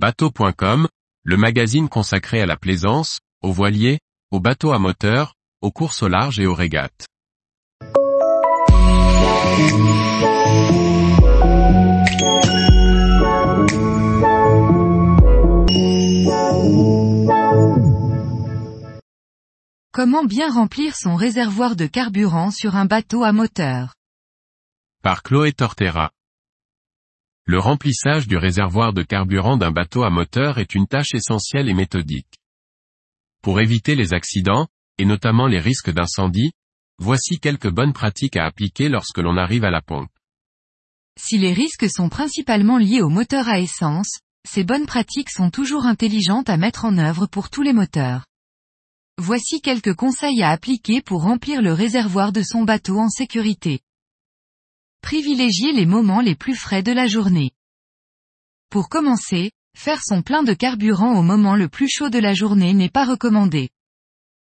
Bateau.com, le magazine consacré à la plaisance, aux voiliers, aux bateaux à moteur, aux courses au large et aux régates. Comment bien remplir son réservoir de carburant sur un bateau à moteur? Par Chloé Tortera. Le remplissage du réservoir de carburant d'un bateau à moteur est une tâche essentielle et méthodique. Pour éviter les accidents, et notamment les risques d'incendie, voici quelques bonnes pratiques à appliquer lorsque l'on arrive à la pompe. Si les risques sont principalement liés au moteur à essence, ces bonnes pratiques sont toujours intelligentes à mettre en œuvre pour tous les moteurs. Voici quelques conseils à appliquer pour remplir le réservoir de son bateau en sécurité. Privilégier les moments les plus frais de la journée. Pour commencer, faire son plein de carburant au moment le plus chaud de la journée n'est pas recommandé.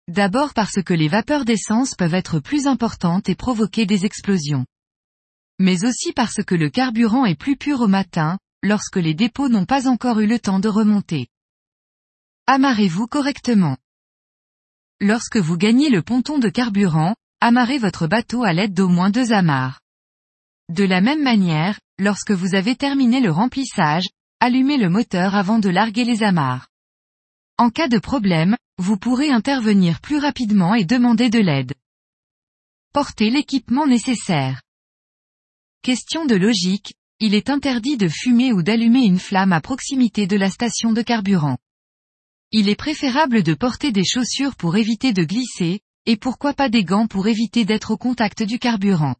D'abord parce que les vapeurs d'essence peuvent être plus importantes et provoquer des explosions. Mais aussi parce que le carburant est plus pur au matin, lorsque les dépôts n'ont pas encore eu le temps de remonter. Amarrez-vous correctement. Lorsque vous gagnez le ponton de carburant, amarrez votre bateau à l'aide d'au moins deux amarres. De la même manière, lorsque vous avez terminé le remplissage, allumez le moteur avant de larguer les amarres. En cas de problème, vous pourrez intervenir plus rapidement et demander de l'aide. Portez l'équipement nécessaire. Question de logique, il est interdit de fumer ou d'allumer une flamme à proximité de la station de carburant. Il est préférable de porter des chaussures pour éviter de glisser, et pourquoi pas des gants pour éviter d'être au contact du carburant.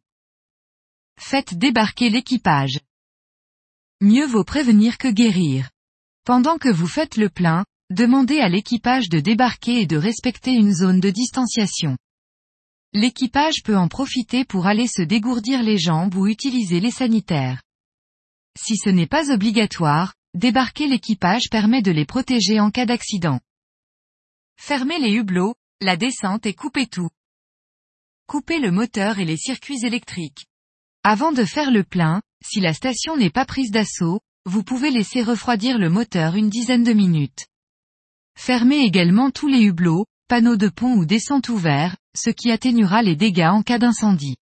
Faites débarquer l'équipage. Mieux vaut prévenir que guérir. Pendant que vous faites le plein, demandez à l'équipage de débarquer et de respecter une zone de distanciation. L'équipage peut en profiter pour aller se dégourdir les jambes ou utiliser les sanitaires. Si ce n'est pas obligatoire, Débarquer l'équipage permet de les protéger en cas d'accident. Fermez les hublots, la descente et coupez tout. Coupez le moteur et les circuits électriques. Avant de faire le plein, si la station n'est pas prise d'assaut, vous pouvez laisser refroidir le moteur une dizaine de minutes. Fermez également tous les hublots, panneaux de pont ou descente ouverts, ce qui atténuera les dégâts en cas d'incendie.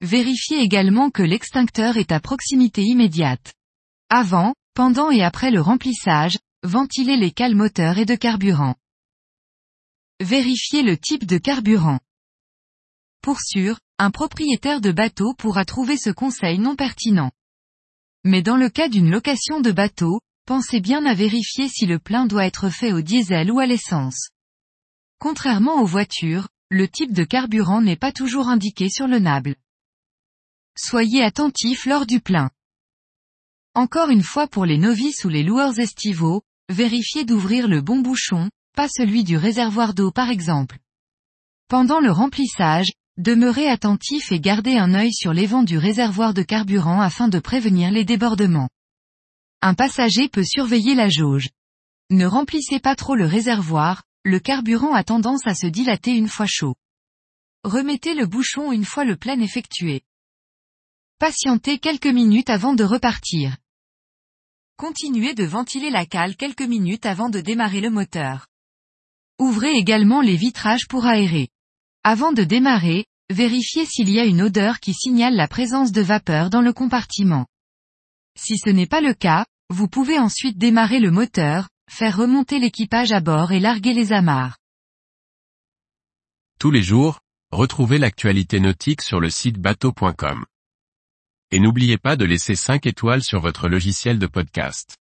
Vérifiez également que l'extincteur est à proximité immédiate. Avant, pendant et après le remplissage, ventilez les cales moteurs et de carburant. Vérifiez le type de carburant. Pour sûr, un propriétaire de bateau pourra trouver ce conseil non pertinent. Mais dans le cas d'une location de bateau, pensez bien à vérifier si le plein doit être fait au diesel ou à l'essence. Contrairement aux voitures, le type de carburant n'est pas toujours indiqué sur le nable. Soyez attentif lors du plein. Encore une fois pour les novices ou les loueurs estivaux, vérifiez d'ouvrir le bon bouchon, pas celui du réservoir d'eau par exemple. Pendant le remplissage, demeurez attentif et gardez un œil sur les vents du réservoir de carburant afin de prévenir les débordements. Un passager peut surveiller la jauge. Ne remplissez pas trop le réservoir, le carburant a tendance à se dilater une fois chaud. Remettez le bouchon une fois le plein effectué. Patientez quelques minutes avant de repartir. Continuez de ventiler la cale quelques minutes avant de démarrer le moteur. Ouvrez également les vitrages pour aérer. Avant de démarrer, vérifiez s'il y a une odeur qui signale la présence de vapeur dans le compartiment. Si ce n'est pas le cas, vous pouvez ensuite démarrer le moteur, faire remonter l'équipage à bord et larguer les amarres. Tous les jours, retrouvez l'actualité nautique sur le site bateau.com. Et n'oubliez pas de laisser 5 étoiles sur votre logiciel de podcast.